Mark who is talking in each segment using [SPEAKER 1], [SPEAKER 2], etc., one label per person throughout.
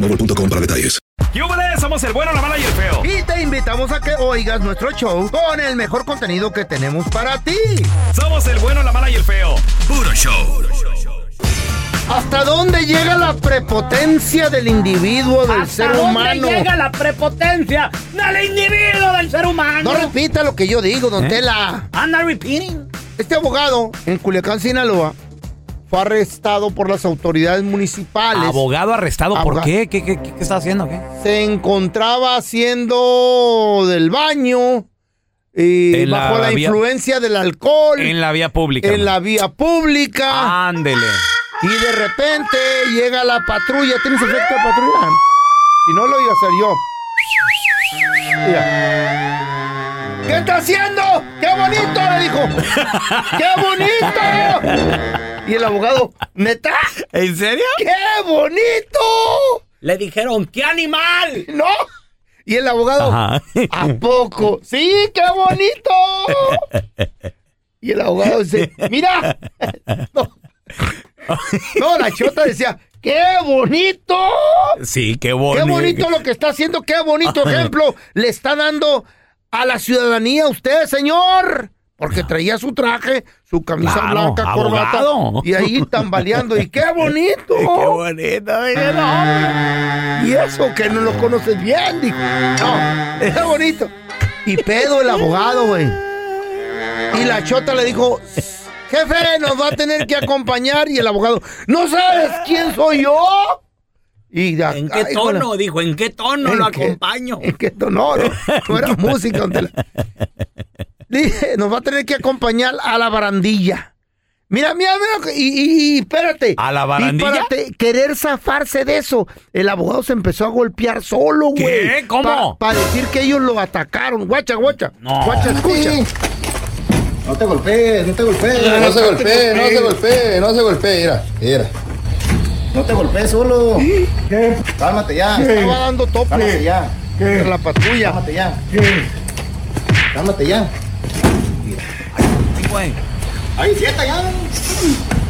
[SPEAKER 1] boostmobile.com para detalles.
[SPEAKER 2] ¡Yúbales! Somos el bueno, la mala y el feo.
[SPEAKER 3] Y te invitamos a que oigas nuestro show con el mejor contenido que tenemos para ti.
[SPEAKER 2] Somos el bueno, la mala y el feo.
[SPEAKER 1] Puro show.
[SPEAKER 3] ¿Hasta dónde llega la prepotencia del individuo, del ser humano?
[SPEAKER 4] dónde llega la prepotencia del individuo, del ser humano?
[SPEAKER 3] No repita lo que yo digo, don Tela.
[SPEAKER 4] Anda repeating.
[SPEAKER 3] Este abogado en Culiacán, Sinaloa, fue arrestado por las autoridades municipales.
[SPEAKER 2] Abogado arrestado, ¿por
[SPEAKER 3] Abogado.
[SPEAKER 2] qué? ¿Qué, qué, qué está haciendo? ¿Qué?
[SPEAKER 3] Se encontraba haciendo del baño y
[SPEAKER 2] la
[SPEAKER 3] bajo la,
[SPEAKER 2] vía-
[SPEAKER 3] influencia del alcohol
[SPEAKER 2] En la vía pública.
[SPEAKER 3] en la vía pública.
[SPEAKER 2] Ándele.
[SPEAKER 3] Y de repente llega la patrulla. ¿Tienes efecto de patrulla? Si no lo iba a hacer yo. Mira. ¿Qué está haciendo? ¡Qué bonito! Le dijo. ¡Qué bonito! Y el abogado, ¿neta?
[SPEAKER 2] ¿En serio?
[SPEAKER 3] ¡Qué bonito!
[SPEAKER 4] Le dijeron, ¡qué animal!
[SPEAKER 3] ¿No? Y el abogado,
[SPEAKER 2] Ajá.
[SPEAKER 3] ¿a poco? ¡Sí, qué bonito! Y el abogado dice, mira. No, No, la chota decía, ¡qué bonito!
[SPEAKER 2] Sí, qué bonito.
[SPEAKER 3] ¡Qué bonito lo que está haciendo! ¡Qué bonito ejemplo le está dando a la ciudadanía usted, señor! Porque traía su traje, su camisa
[SPEAKER 2] Claro,
[SPEAKER 3] blanca, corbata, y ahí tambaleando. ¡Y qué bonito!
[SPEAKER 2] Qué bonito. mire, no.
[SPEAKER 3] Y eso que no lo conoces bien, dijo. No, qué bonito. Y pedo el abogado, güey. Y la chota le dijo, jefe, nos va a tener que acompañar. Y el abogado, ¿no sabes quién soy yo? Y ya,
[SPEAKER 4] ¿En qué
[SPEAKER 3] ay, de
[SPEAKER 4] tono? Dijo, ¿en qué tono
[SPEAKER 3] ¿En
[SPEAKER 4] lo
[SPEAKER 3] qué-
[SPEAKER 4] acompaño?
[SPEAKER 3] ¿En qué tono? No, no era música. Nos va a tener que acompañar a la barandilla. Mira, mira, mira, y, y- y espérate.
[SPEAKER 2] ¿A la
[SPEAKER 3] Y
[SPEAKER 2] barandilla?
[SPEAKER 3] para te- querer zafarse de eso, el abogado se empezó a golpear solo, güey.
[SPEAKER 2] ¿Qué? ¿Cómo?
[SPEAKER 3] Para decir que ellos lo atacaron. Guacha, guacha.
[SPEAKER 2] No.
[SPEAKER 3] Guacha, escucha.
[SPEAKER 5] No te golpees, no te golpees. No se golpee, no se golpee, no se golpee. Mira, mira. No te golpees solo. Cálmate ya.
[SPEAKER 3] Estaba dando tope.
[SPEAKER 5] Cálmate ya.
[SPEAKER 3] Por la patrulla.
[SPEAKER 5] Cálmate ya. Cálmate ya.
[SPEAKER 2] Ay, güey.
[SPEAKER 5] Ahí, sienta ya.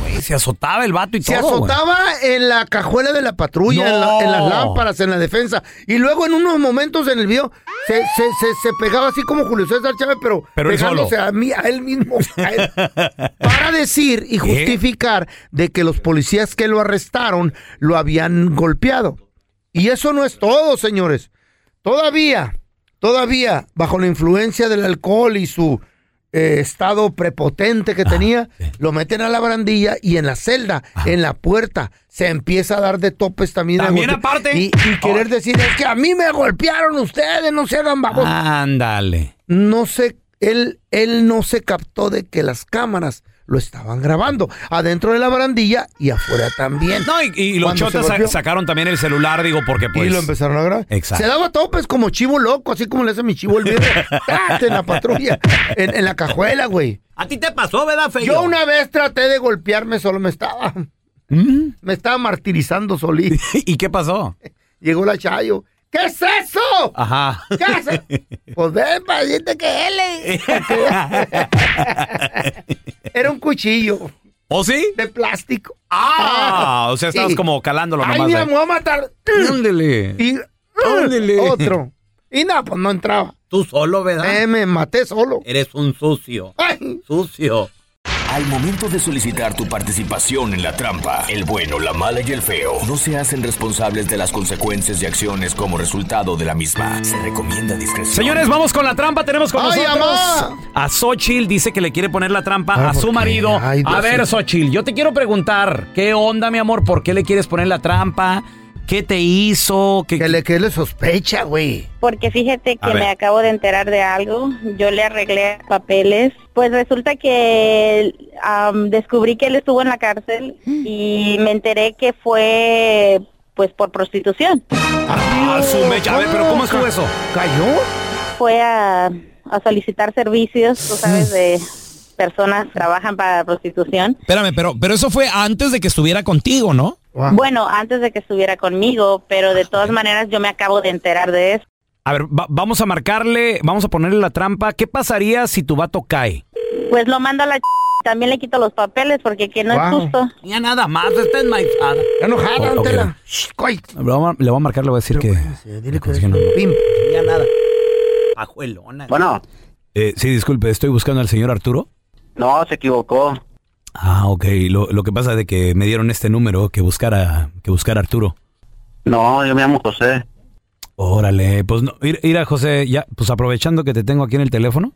[SPEAKER 2] Güey, Se azotaba el vato y
[SPEAKER 3] Se
[SPEAKER 2] todo. güey.
[SPEAKER 3] azotaba en la cajuela de la patrulla, en, la-
[SPEAKER 2] No.
[SPEAKER 3] en las lámparas, en la defensa. Y luego en unos momentos en el video se, se, se, se pegaba así como Julio César Chávez, pero,
[SPEAKER 2] Pero
[SPEAKER 3] pegándose a mí, a él mismo. a él. para decir y justificar de que los policías que lo arrestaron lo habían golpeado. Y eso no es todo, señores. Todavía, todavía, bajo la influencia del alcohol y su eh, estado prepotente que tenía, lo meten a la barandilla y en la celda, en la puerta, se empieza a dar de topes también. a
[SPEAKER 2] También aparte.
[SPEAKER 3] Y, y querer decir, es que a mí me golpearon ustedes, no se hagan babos.
[SPEAKER 2] Ándale.
[SPEAKER 3] No se, él, él no se captó de que las cámaras lo estaban grabando, adentro de la barandilla y afuera también.
[SPEAKER 2] No, y, y los chotas sa- sacaron también el celular, digo, porque pues.
[SPEAKER 3] y lo empezaron a grabar.
[SPEAKER 2] Exacto.
[SPEAKER 3] Se daba topes como chivo loco, así como le hace mi chivo el viejo. En la patrulla, en, en la cajuela, güey.
[SPEAKER 4] ¿A ti te pasó, verdad, Feyo?
[SPEAKER 3] Yo una vez traté de golpearme, solo me estaba.
[SPEAKER 2] ¿Mm?
[SPEAKER 3] Me estaba martirizando solito.
[SPEAKER 2] ¿Y qué pasó?
[SPEAKER 3] Llegó la Chayo. ¿Qué es eso?
[SPEAKER 2] Ajá.
[SPEAKER 3] ¿Qué hace? Pues ven para decirte que él es- Era un cuchillo
[SPEAKER 2] ¿O sí?
[SPEAKER 3] de plástico.
[SPEAKER 2] Ah, o sea, estabas
[SPEAKER 3] Sí.
[SPEAKER 2] como calándolo
[SPEAKER 3] Ay,
[SPEAKER 2] nomás.
[SPEAKER 3] mira,
[SPEAKER 2] ahí.
[SPEAKER 3] me voy a matar.
[SPEAKER 2] Ándele.
[SPEAKER 3] Y
[SPEAKER 2] Ándele.
[SPEAKER 3] otro. Y nada, pues no entraba.
[SPEAKER 2] Tú solo, ¿verdad?
[SPEAKER 3] Eh, me maté solo.
[SPEAKER 2] Eres un sucio.
[SPEAKER 3] Ay,
[SPEAKER 2] Sucio.
[SPEAKER 6] Al momento de solicitar tu participación en la trampa, el bueno, la mala y el feo no se hacen responsables de las consecuencias y acciones como resultado de la misma. Se recomienda discreción.
[SPEAKER 2] Señores, vamos con la trampa. Tenemos con
[SPEAKER 3] ¡Ay,
[SPEAKER 2] nosotros
[SPEAKER 3] amá!
[SPEAKER 2] a Xochitl. Dice que le quiere poner la trampa a
[SPEAKER 3] ¿por
[SPEAKER 2] su marido.
[SPEAKER 3] Ay,
[SPEAKER 2] a ver. Xochitl, yo te quiero preguntar, ¿qué onda, mi amor? ¿Por qué le quieres poner la trampa? ¿Qué te hizo? ¿Qué,
[SPEAKER 3] que le, que le sospecha, güey.
[SPEAKER 7] Porque fíjate que me acabo de enterar de algo. Yo le arreglé papeles. Pues resulta que am, descubrí que él estuvo en la cárcel y me enteré que fue pues por prostitución.
[SPEAKER 2] Ah, su mecha. A ver, pero ¿cómo estuvo eso?
[SPEAKER 3] ¿Cayó?
[SPEAKER 7] Fue a, a solicitar servicios, tú sabes, de personas trabajan para prostitución.
[SPEAKER 8] Espérame, pero, pero eso fue antes de que estuviera contigo, ¿no?
[SPEAKER 7] Bueno, antes de que estuviera conmigo, pero de todas maneras yo me acabo de enterar de eso.
[SPEAKER 2] A ver, va- vamos a marcarle, vamos a ponerle la trampa. ¿Qué pasaría si tu vato cae?
[SPEAKER 7] Pues lo mando a la ch... también le quito los papeles porque que no es justo.
[SPEAKER 2] Ya nada más, está enmaizada.
[SPEAKER 3] Está enojada,
[SPEAKER 2] Oh. Le voy a- marcar, le voy a decir que...
[SPEAKER 3] Dile que
[SPEAKER 2] que no.
[SPEAKER 3] Pim.
[SPEAKER 2] Ya nada. Pajuelona.
[SPEAKER 5] Bueno,
[SPEAKER 2] Eh, sí, disculpe, estoy buscando al señor Arturo.
[SPEAKER 5] No, se equivocó.
[SPEAKER 2] Ah, ok. Lo, lo que pasa es de que me dieron este número que buscara, que buscara Arturo.
[SPEAKER 5] No, yo me llamo José.
[SPEAKER 2] Órale, pues no, ir- mira José, ya, pues aprovechando que te tengo aquí en el teléfono,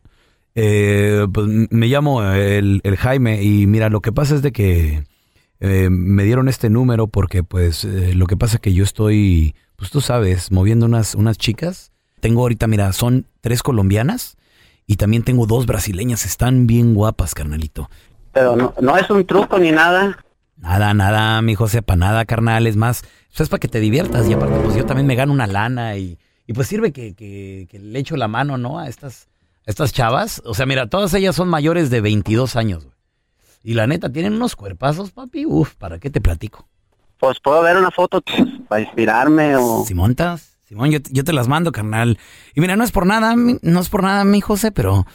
[SPEAKER 2] eh, pues me llamo el, el Jaime y mira, lo que pasa es de que eh, me dieron este número porque pues eh, lo que pasa es que yo estoy, pues tú sabes, moviendo unas, unas chicas. Tengo ahorita, mira, son tres colombianas y también tengo dos brasileñas, están bien guapas, carnalito.
[SPEAKER 5] Pero no, no es un truco ni nada.
[SPEAKER 2] Nada, nada, mi José, para nada, carnal, es más, eso es para que te diviertas y aparte pues yo también me gano una lana y, y pues sirve que, que- que le echo la mano, ¿no? A estas, a estas chavas. O sea, mira, todas ellas son mayores de 22 años, güey. Y la neta, tienen unos cuerpazos, papi, uf, ¿para qué te platico?
[SPEAKER 5] Pues puedo ver una foto para inspirarme o...
[SPEAKER 2] Si montas, Simón, yo, te- yo te las mando, carnal. Y mira, no es por nada, no es por nada, mi José, pero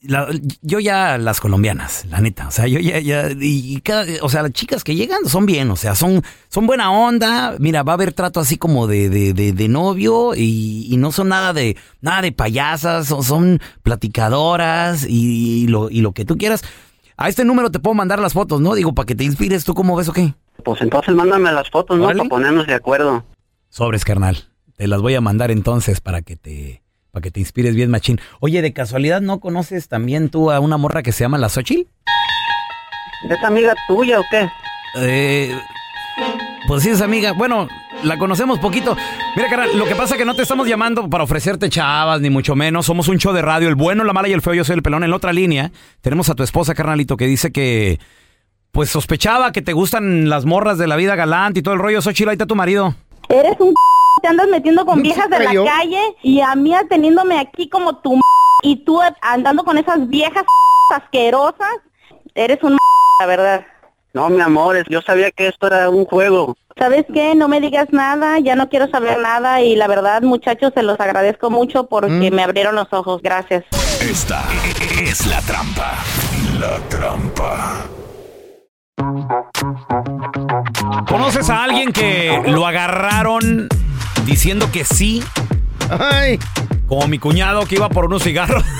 [SPEAKER 2] la- yo ya las colombianas, la neta, o sea, yo ya, ya, y, y cada, o sea, las chicas que llegan son bien, o sea, son, son buena onda, mira, va a haber trato así como de, de, de, de novio y, y no son nada de, nada de payasas, son, son platicadoras y, lo, y lo que tú quieras. A este número te puedo mandar las fotos, ¿no? Digo, para que te inspires, ¿tú cómo ves o qué?
[SPEAKER 5] Pues entonces mándame las fotos, ¿no?
[SPEAKER 2] Órale.
[SPEAKER 5] Para ponernos de acuerdo.
[SPEAKER 2] Sobres, carnal. Te las voy a mandar entonces para que te, para que te inspires bien, machín. Oye, de casualidad, ¿no conoces también tú a una morra que se llama la Xochitl?
[SPEAKER 5] ¿Es amiga tuya o qué?
[SPEAKER 2] Eh, pues sí, es amiga. Bueno, la conocemos poquito. Mira, carnal, lo que pasa es que no te estamos llamando para ofrecerte chavas, ni mucho menos. Somos un show de radio, el bueno, la mala y el feo. Yo soy el pelón. En la otra línea tenemos a tu esposa, carnalito, que dice que, pues sospechaba que te gustan las morras de la vida galante y todo el rollo. Xochitl, ahí está tu marido.
[SPEAKER 7] Eres un te andas metiendo con viejas de la calle y a mí teniéndome aquí como tu y tú andando con esas viejas asquerosas. Eres un la verdad.
[SPEAKER 5] No, mi amor, es- yo sabía que esto era un juego.
[SPEAKER 7] ¿Sabes qué? No me digas nada, ya no quiero saber nada y la verdad, muchachos, se los agradezco mucho porque me abrieron los ojos. Gracias.
[SPEAKER 6] Esta es la trampa. La trampa.
[SPEAKER 2] ¿Conoces a alguien que lo agarraron diciendo que sí?
[SPEAKER 3] Ay,
[SPEAKER 2] Como mi cuñado que iba por unos cigarros.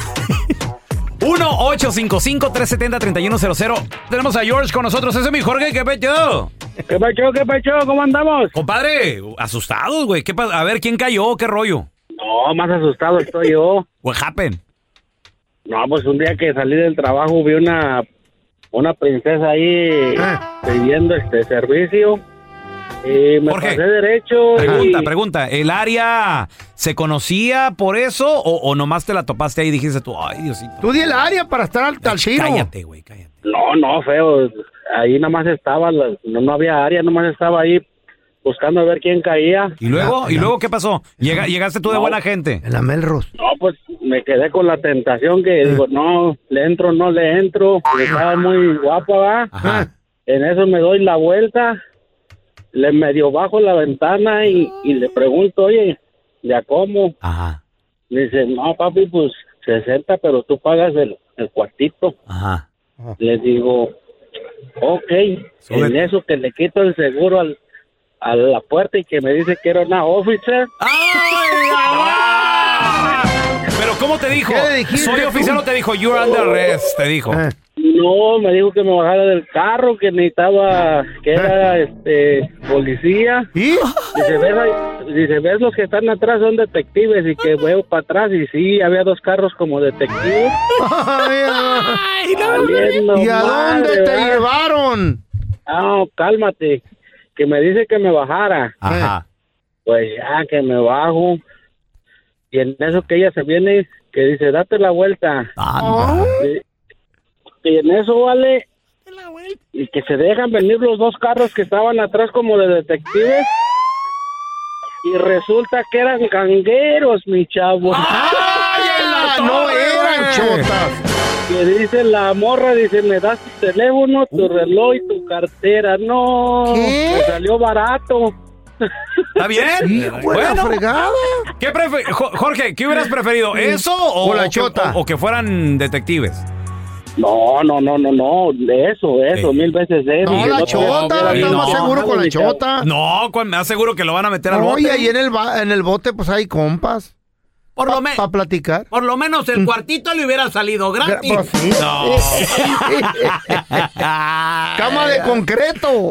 [SPEAKER 2] 1-855-370-3100. Tenemos a George con nosotros. Ese es mi Jorge. ¿Qué pecho?
[SPEAKER 4] ¿Qué pacho, qué pacho? ¿Cómo andamos?
[SPEAKER 2] Compadre, asustados, güey. ¿Qué pa- A ver, ¿quién cayó? ¿Qué rollo?
[SPEAKER 4] No, más asustado estoy yo.
[SPEAKER 2] What happened?
[SPEAKER 4] No, pues un día que salí del trabajo vi una una princesa ahí
[SPEAKER 3] Ah.
[SPEAKER 4] pidiendo este servicio y me
[SPEAKER 2] Jorge.
[SPEAKER 4] pasé derecho
[SPEAKER 2] Pregunta,
[SPEAKER 4] y
[SPEAKER 2] pregunta. ¿El área se conocía por eso o, o nomás te la topaste ahí y dijiste tú, ay, Diosito?
[SPEAKER 3] tú di el área para estar al, al tiro.
[SPEAKER 2] Cállate, güey, cállate.
[SPEAKER 4] no, no, feo. Ahí nada más estaba, la- no, no había área, nada más estaba ahí buscando a ver quién caía.
[SPEAKER 2] ¿Y luego? ¿Y luego qué pasó? Llega- llegaste tú de
[SPEAKER 4] No.
[SPEAKER 2] buena gente.
[SPEAKER 3] En la Melrose.
[SPEAKER 4] No, pues me quedé con la tentación que digo, no, le entro, no le entro. Estaba muy guapa, ¿va?
[SPEAKER 2] Ajá.
[SPEAKER 4] En eso me doy la vuelta, le medio bajo la ventana y, y le pregunto, oye, ¿ya cómo?
[SPEAKER 2] Ajá.
[SPEAKER 4] Dice, no, papi, pues 60, pero tú pagas el, el cuartito.
[SPEAKER 2] Ajá.
[SPEAKER 4] Le digo, ok. En eso que le quito el seguro al, a la puerta y que me dice que era una officer.
[SPEAKER 8] Pero ¿cómo te dijo?
[SPEAKER 4] ¿Qué le dijiste
[SPEAKER 8] Soy oficial o te dijo, you're under arrest, te dijo.
[SPEAKER 2] Eh.
[SPEAKER 4] No, me dijo que me bajara del carro, que necesitaba, que era este policía.
[SPEAKER 3] ¿Y?
[SPEAKER 4] Dice, ¿ves, dice, ¿ves los que están atrás son detectives? Y que veo para atrás y sí, había dos carros como detectives. Valiendo
[SPEAKER 3] ¿Y a dónde
[SPEAKER 4] madre,
[SPEAKER 3] te
[SPEAKER 4] ¿verdad?
[SPEAKER 3] llevaron?
[SPEAKER 4] Ah, cálmate, que me dice que me bajara.
[SPEAKER 2] Ajá.
[SPEAKER 4] Pues ya que me bajo. Y en eso que ella se viene, que dice, date la vuelta. Y- Y en eso vale. Y que se dejan venir los dos carros que estaban atrás como de detectives. Y resulta que eran gangueros, mi chavo.
[SPEAKER 3] no eran chotas.
[SPEAKER 4] Que dice la morra, dice, me das tu teléfono, tu reloj y tu cartera. No,
[SPEAKER 3] ¿Qué?
[SPEAKER 4] me salió barato.
[SPEAKER 8] ¿Está bien?
[SPEAKER 3] La fregada.
[SPEAKER 8] ¿Qué Jorge, ¿qué hubieras preferido? ¿Eso o,
[SPEAKER 3] O la
[SPEAKER 8] que-
[SPEAKER 3] chota.
[SPEAKER 8] o- o que fueran detectives?
[SPEAKER 4] No, no, no, no, no, eso, eso, mil veces eso.
[SPEAKER 3] No, la chota, estás más
[SPEAKER 4] no,
[SPEAKER 3] seguro con la chota.
[SPEAKER 8] No, me aseguro que lo van a meter al bote.
[SPEAKER 3] Oye, ahí en el, ba- en el bote pues hay compas.
[SPEAKER 9] Por lo, me-
[SPEAKER 3] Para platicar.
[SPEAKER 9] por lo menos el cuartito le hubiera salido gratis.
[SPEAKER 3] Pues sí. Cama de concreto.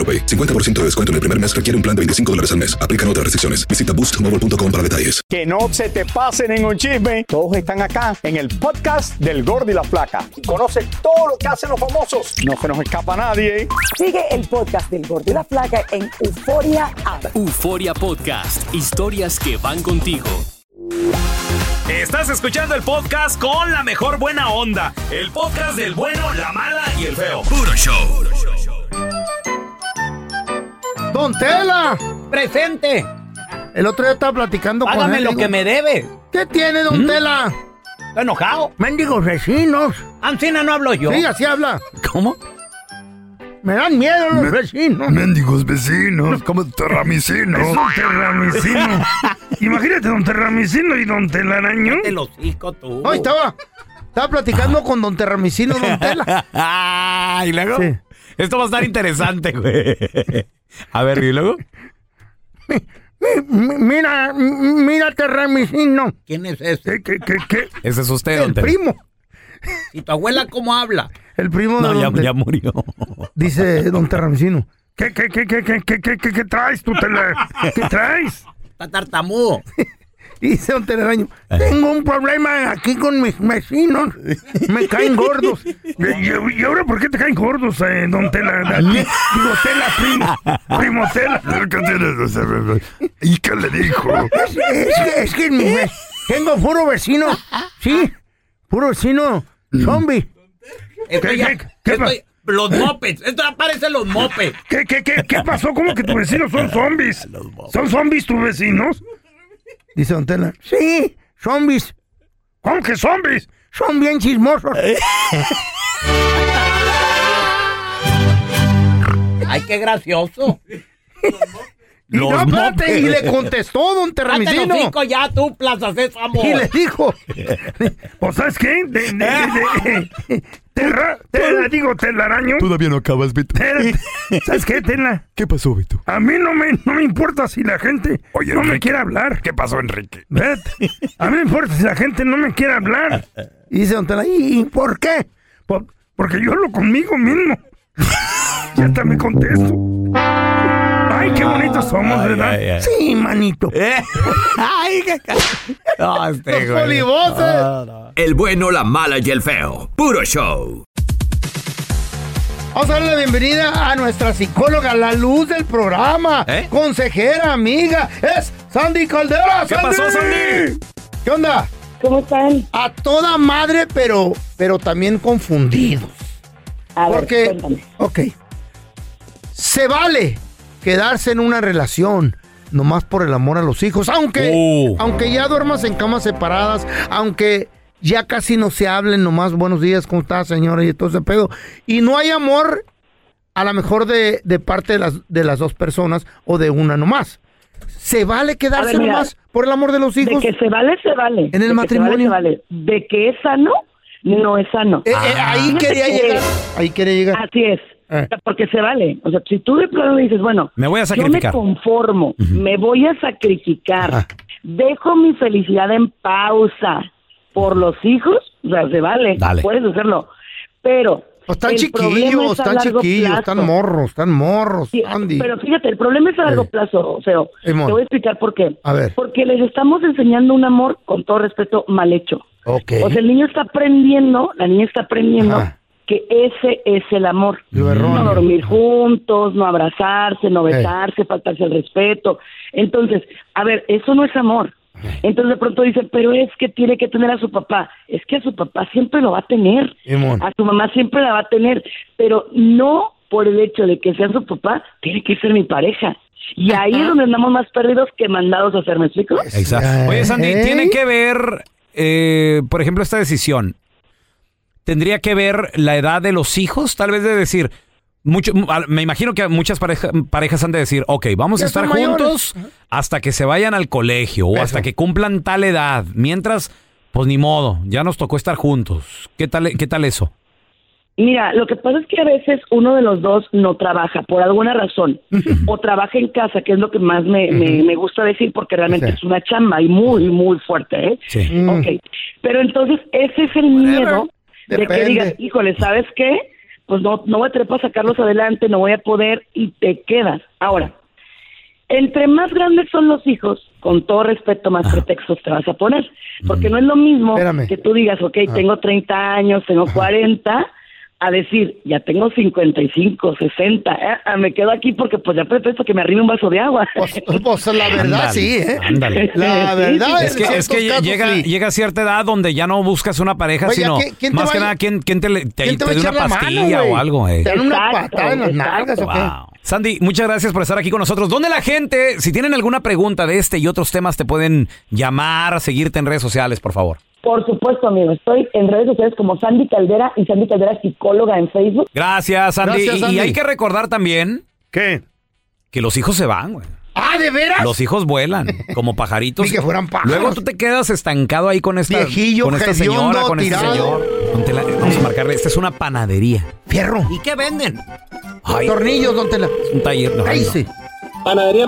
[SPEAKER 1] AroPay. 50% de descuento en el primer mes requiere un plan de 25 dólares al mes. Aplican otras restricciones. Visita boostmobile.com para detalles.
[SPEAKER 10] Que no se te pase ningún chisme. Todos están acá en el podcast del Gordi y la Flaca. Y conoce todo lo que hacen los famosos. No se nos escapa nadie.
[SPEAKER 11] Sigue el podcast del Gordo y la Flaca en Euforia App.
[SPEAKER 6] Euforia Podcast, historias que van contigo.
[SPEAKER 8] Estás escuchando el podcast con la mejor buena onda. El podcast del bueno, la mala y el feo. Puro show.
[SPEAKER 3] Don Tela.
[SPEAKER 9] Presente.
[SPEAKER 3] El otro día estaba platicando con
[SPEAKER 9] Págame
[SPEAKER 3] él.
[SPEAKER 9] lo
[SPEAKER 3] digo,
[SPEAKER 9] que me debe.
[SPEAKER 3] ¿Qué tiene, don
[SPEAKER 9] ¿Mm?
[SPEAKER 3] Tela?
[SPEAKER 9] ¿Está enojado?
[SPEAKER 3] Mendigos vecinos.
[SPEAKER 9] Ancina no hablo yo.
[SPEAKER 3] Sí, así habla.
[SPEAKER 9] ¿Cómo?
[SPEAKER 3] Me dan miedo los vecinos.
[SPEAKER 12] Mendigos vecinos, como terramicino. Es un terramicino. Imagínate, don terramicino y don telaraño.
[SPEAKER 9] Te lo hocico tú.
[SPEAKER 3] No, estaba, estaba platicando con don Terramicino, don Tela.
[SPEAKER 8] Ah, y luego.
[SPEAKER 3] Sí.
[SPEAKER 8] Esto va a estar interesante, güey. A ver, ¿y luego?
[SPEAKER 3] Mi- Mira, mira Terramicino.
[SPEAKER 9] ¿Quién es ese?
[SPEAKER 3] ¿Qué, qué, qué?
[SPEAKER 8] Ese es usted, don
[SPEAKER 3] El
[SPEAKER 8] Tela.
[SPEAKER 3] primo.
[SPEAKER 9] ¿Y tu abuela cómo habla?
[SPEAKER 3] El primo
[SPEAKER 8] No, ya,
[SPEAKER 3] Te-
[SPEAKER 8] ya murió.
[SPEAKER 3] Dice don Terramicino.
[SPEAKER 12] ¿Qué, qué, qué, qué, qué, qué, qué, qué, qué traes tú, tela? ¿Qué traes?
[SPEAKER 9] Está tartamudo.
[SPEAKER 3] Dice don Telaraño. Tengo un problema aquí con mis vecinos. Me caen gordos.
[SPEAKER 12] ¿Y, y- ahora por qué te caen gordos, eh, don Tela? Digo, Tela, primo. Primo Tela. ¿Y qué le dijo?
[SPEAKER 3] Es, es que, es que mi ve- tengo puro vecino. Sí, puro vecino zombie.
[SPEAKER 9] Estoy,
[SPEAKER 12] ¿Qué,
[SPEAKER 9] ya-
[SPEAKER 12] qué, qué
[SPEAKER 9] estoy- los mopeds. Esto aparecen los mopeds.
[SPEAKER 12] ¿Qué, qué, qué, qué pasó? ¿Cómo que tus vecinos son zombies? ¿Son zombies tus vecinos?
[SPEAKER 3] Dice Don Tela. Sí, zombies.
[SPEAKER 12] ¿Cómo que zombies?
[SPEAKER 3] Son bien chismosos.
[SPEAKER 9] Ay, qué gracioso.
[SPEAKER 3] Y no, espérate, y le contestó Don Terramicino.
[SPEAKER 9] ya, tú, Plaza Sésamo.
[SPEAKER 3] Y le dijo.
[SPEAKER 12] ¿O sabes qué? De, de, de- terra- tela, digo, telaraño.
[SPEAKER 13] Todavía no acabas, Beto.
[SPEAKER 12] ¿Sabes qué, Tela?
[SPEAKER 13] ¿Qué pasó, Beto?
[SPEAKER 12] A mí no me, no me importa si la gente
[SPEAKER 13] Oye,
[SPEAKER 12] no me quiere hablar.
[SPEAKER 13] ¿Qué pasó, Enrique?
[SPEAKER 12] Espérate. A mí me importa si la gente no me quiere hablar.
[SPEAKER 3] Y dice Don Tela, ¿y por qué?
[SPEAKER 12] Por- porque yo hablo conmigo mismo. ya hasta me contesto. Ay, qué bonitos somos,
[SPEAKER 2] Ay,
[SPEAKER 12] ¿verdad?
[SPEAKER 2] ay, ay.
[SPEAKER 3] Sí, manito.
[SPEAKER 2] Ay, qué No, este, güey. No, no.
[SPEAKER 6] El bueno, la mala y el feo. Puro show.
[SPEAKER 3] Vamos a darle la bienvenida a nuestra psicóloga, la luz del programa,
[SPEAKER 2] ¿Eh?
[SPEAKER 3] consejera, amiga, es Sandy Caldera.
[SPEAKER 8] ¿Qué pasó, Sandy?
[SPEAKER 3] ¿Qué onda?
[SPEAKER 14] ¿Cómo están?
[SPEAKER 3] A toda madre, pero, pero también confundidos.
[SPEAKER 14] A ver,
[SPEAKER 3] Porque,
[SPEAKER 14] cuéntame.
[SPEAKER 3] ok, se vale quedarse en una relación nomás por el amor a los hijos, aunque,
[SPEAKER 2] Uh.
[SPEAKER 3] aunque ya duermas en camas separadas, aunque ya casi no se hablen nomás buenos días, ¿cómo está señora? Y todo ese pedo. Y no hay amor a lo mejor de, de parte de las, de las dos personas o de una nomás. ¿Se vale quedarse
[SPEAKER 14] ver, mira,
[SPEAKER 3] nomás por el amor de los hijos?
[SPEAKER 14] De que se vale, se vale.
[SPEAKER 3] En el
[SPEAKER 14] De que
[SPEAKER 3] matrimonio.
[SPEAKER 14] Se vale, se vale. De que es sano, no es sano.
[SPEAKER 3] Eh, eh, ahí
[SPEAKER 14] Fíjate
[SPEAKER 3] quería
[SPEAKER 14] que-
[SPEAKER 3] llegar. Ahí quería llegar.
[SPEAKER 14] Así es.
[SPEAKER 3] Eh.
[SPEAKER 14] Porque se vale. O sea, si tú de plano dices, bueno,
[SPEAKER 2] Me voy a
[SPEAKER 14] yo
[SPEAKER 2] sacrificar.
[SPEAKER 14] me conformo, me voy a sacrificar,
[SPEAKER 3] Ajá.
[SPEAKER 14] dejo mi felicidad en pausa por los hijos, o sea, se vale.
[SPEAKER 2] Dale.
[SPEAKER 14] Puedes hacerlo. Pero.
[SPEAKER 3] Pues están
[SPEAKER 14] el
[SPEAKER 3] chiquillos,
[SPEAKER 14] es
[SPEAKER 3] están chiquillos,
[SPEAKER 14] plazo.
[SPEAKER 3] están morros, están morros,
[SPEAKER 14] Sí,
[SPEAKER 3] Andy.
[SPEAKER 14] pero fíjate, el problema es a largo
[SPEAKER 3] Eh.
[SPEAKER 14] plazo, o sea, te voy a explicar por qué.
[SPEAKER 3] A ver.
[SPEAKER 14] Porque les estamos enseñando un amor, con todo respeto, mal hecho.
[SPEAKER 3] Ok.
[SPEAKER 14] O sea, el niño está aprendiendo, la niña está aprendiendo
[SPEAKER 3] Ajá.
[SPEAKER 14] Que ese es el amor.
[SPEAKER 3] Lo erróneo.
[SPEAKER 14] No dormir juntos, no abrazarse, no besarse, faltarse el respeto. Entonces, a ver, eso no es amor. Entonces de pronto dicen, pero es que tiene que tener a su papá. Es que a su papá siempre lo va a tener.
[SPEAKER 3] Simón.
[SPEAKER 14] A su mamá siempre la va a tener. Pero no por el hecho de que sea su papá, tiene que ser mi pareja. Y ahí es donde andamos más perdidos que mandados a hacer, ¿me explico?
[SPEAKER 2] Exacto. Oye, Sandy, tiene que ver, eh, por ejemplo, esta decisión. ¿Tendría que ver la edad de los hijos? Tal vez de decir, mucho, me imagino que muchas pareja- parejas han de decir, ok, vamos
[SPEAKER 3] Ya
[SPEAKER 2] a estar
[SPEAKER 3] mayores.
[SPEAKER 2] juntos hasta que se vayan al colegio o hasta que cumplan tal edad. Mientras, pues ni modo, ya nos tocó estar juntos. ¿Qué tal, qué tal eso?
[SPEAKER 14] Mira, lo que pasa es que a veces uno de los dos no trabaja por alguna razón o trabaja en casa, que es lo que más me, me, me gusta decir porque realmente
[SPEAKER 3] Sí.
[SPEAKER 14] es una chamba y muy, muy fuerte, ¿eh?
[SPEAKER 2] Sí.
[SPEAKER 3] Mm.
[SPEAKER 14] Ok, pero entonces ese es el miedo de que digas, híjole, ¿sabes qué? Pues no, no voy a tener para sacarlos adelante, no voy a poder y te quedas. Ahora, entre más grandes son los hijos, con todo respeto, más pretextos te vas a poner. Porque no es lo mismo
[SPEAKER 3] Espérame.
[SPEAKER 14] que tú digas, ok,
[SPEAKER 3] Ah.
[SPEAKER 14] tengo 30 años, tengo 40, a decir, ya tengo 55, 60. eh, ah, me quedo aquí porque pues ya pretexto que me arrime un vaso de agua.
[SPEAKER 3] Pues, pues, la verdad
[SPEAKER 2] Ándale,
[SPEAKER 3] sí, ¿eh?
[SPEAKER 2] ándale.
[SPEAKER 3] La
[SPEAKER 14] Sí,
[SPEAKER 3] verdad
[SPEAKER 14] sí,
[SPEAKER 2] Es que, es que llega,
[SPEAKER 3] sí.
[SPEAKER 2] llega a cierta edad donde ya no buscas una pareja, sino
[SPEAKER 3] ¿quién- quién te
[SPEAKER 2] más
[SPEAKER 3] va
[SPEAKER 2] que nada quién, quién te, le- te,
[SPEAKER 3] ¿Quién te
[SPEAKER 2] te dé una
[SPEAKER 3] mano,
[SPEAKER 2] pastilla o algo. eh.
[SPEAKER 3] ¿Te dan una patada en las nalgas o qué?
[SPEAKER 2] Wow. Sandy, muchas gracias por estar aquí con nosotros. ¿Dónde la gente, si tienen alguna pregunta de este y otros temas, te pueden llamar, seguirte en redes sociales, por favor?
[SPEAKER 14] Por supuesto, amigo. Estoy en redes sociales como Sandy Caldera y Sandy Caldera psicóloga en Facebook.
[SPEAKER 2] Gracias, Sandy.
[SPEAKER 3] Gracias,
[SPEAKER 2] Y-
[SPEAKER 3] Sandy.
[SPEAKER 2] Y, hay que recordar también
[SPEAKER 3] ¿Qué?
[SPEAKER 2] que los hijos se van, güey.
[SPEAKER 3] Ah, ¿de veras?
[SPEAKER 2] Los hijos vuelan como pajaritos.
[SPEAKER 3] Ni que fueran pájaros.
[SPEAKER 2] Luego tú te quedas estancado ahí con esta,
[SPEAKER 3] Viejillo,
[SPEAKER 2] con esta señora, con este señor. Vamos a marcarle. Esta es una panadería.
[SPEAKER 3] Fierro.
[SPEAKER 9] ¿Y qué venden?
[SPEAKER 2] Ay,
[SPEAKER 3] Tornillos, don Tela.
[SPEAKER 2] es un taller. no,
[SPEAKER 3] Ahí
[SPEAKER 2] no.
[SPEAKER 3] sí.
[SPEAKER 4] Panadería.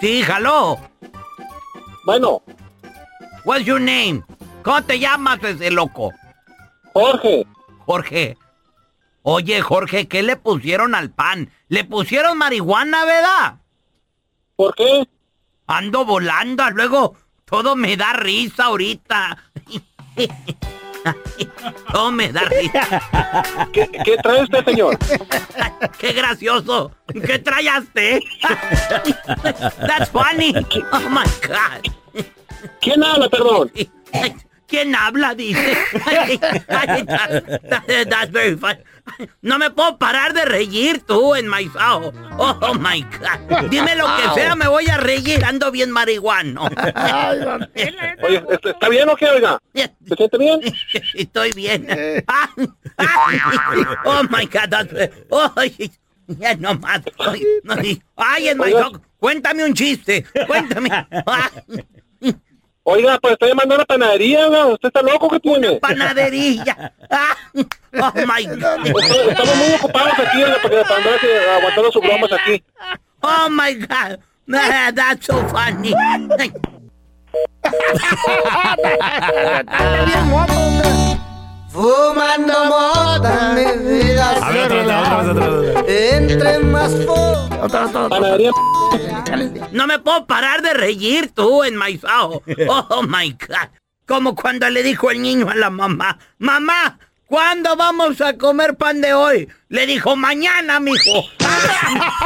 [SPEAKER 9] Sí, jaló.
[SPEAKER 4] Bueno,
[SPEAKER 9] What's your name? ¿Cómo te llamas, ese loco?
[SPEAKER 4] Jorge.
[SPEAKER 9] Jorge. Oye, Jorge, ¿qué le pusieron al pan? Le pusieron marihuana, ¿verdad?
[SPEAKER 4] ¿Por qué?
[SPEAKER 9] Ando volando, luego todo me da risa ahorita. todo me da risa.
[SPEAKER 4] ¿Qué, qué trae usted, señor?
[SPEAKER 9] ¡Qué gracioso! ¿Qué trayaste? That's funny. Oh my God.
[SPEAKER 4] ¿Quién habla, perdón?
[SPEAKER 2] ¿Quién habla? Dice. That's very funny. No me puedo parar de reír tú en my oh, oh my God. Dime lo que sea, me voy a reír. Ando bien marihuano.
[SPEAKER 15] Oye, ¿est- ¿está bien o qué, oiga? ¿Se siente bien?
[SPEAKER 2] Estoy bien. Oh my God. that's- oh, ya no más. Ay, en my dog. Cuéntame un chiste. Cuéntame.
[SPEAKER 15] Oiga, pues estoy llamando a una panadería, oiga. ¿Usted está loco que tiene?
[SPEAKER 2] Panadería. Ah, Oh my God.
[SPEAKER 15] Estamos muy ocupados aquí, oiga, porque para andar aguantando sus bromas aquí.
[SPEAKER 2] Oh my God. That's so funny.
[SPEAKER 3] Fumando mota, mi vida
[SPEAKER 16] A ver, otra vez, otra vez, otra vez.
[SPEAKER 3] Entre más.
[SPEAKER 2] No me puedo parar de reír tú en my oh, oh my God. Como cuando le dijo el niño a la mamá, mamá, ¿cuándo vamos a comer pan de hoy? Le dijo, mañana, mijo.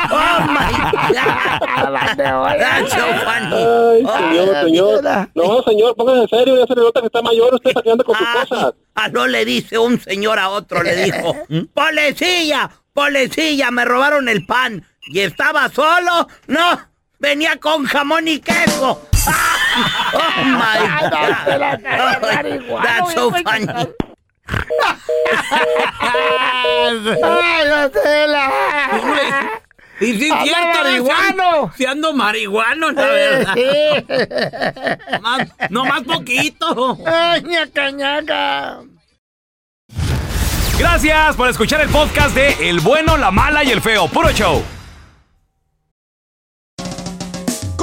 [SPEAKER 2] Oh my God. That's so funny.
[SPEAKER 15] Ay,
[SPEAKER 2] Oh,
[SPEAKER 15] señor, señor. No, señor, póngase en serio, ya se le nota que está mayor usted ande con sus cosas.
[SPEAKER 2] Ah, no le dice un señor a otro, le dijo, policía, policía, me robaron el pan. ¿Y estaba solo? No, venía con jamón y queso. Oh my God. That's so funny.
[SPEAKER 3] ¡Ay, la tela!
[SPEAKER 2] Y
[SPEAKER 3] ¡Anda
[SPEAKER 2] cierto,
[SPEAKER 3] marihuano!
[SPEAKER 2] Si ando marihuano, la verdad. Más- no más poquito.
[SPEAKER 17] ¡Ay, ñaca, ñaca!
[SPEAKER 18] Gracias por escuchar el podcast de El bueno, la mala y el feo. Puro show.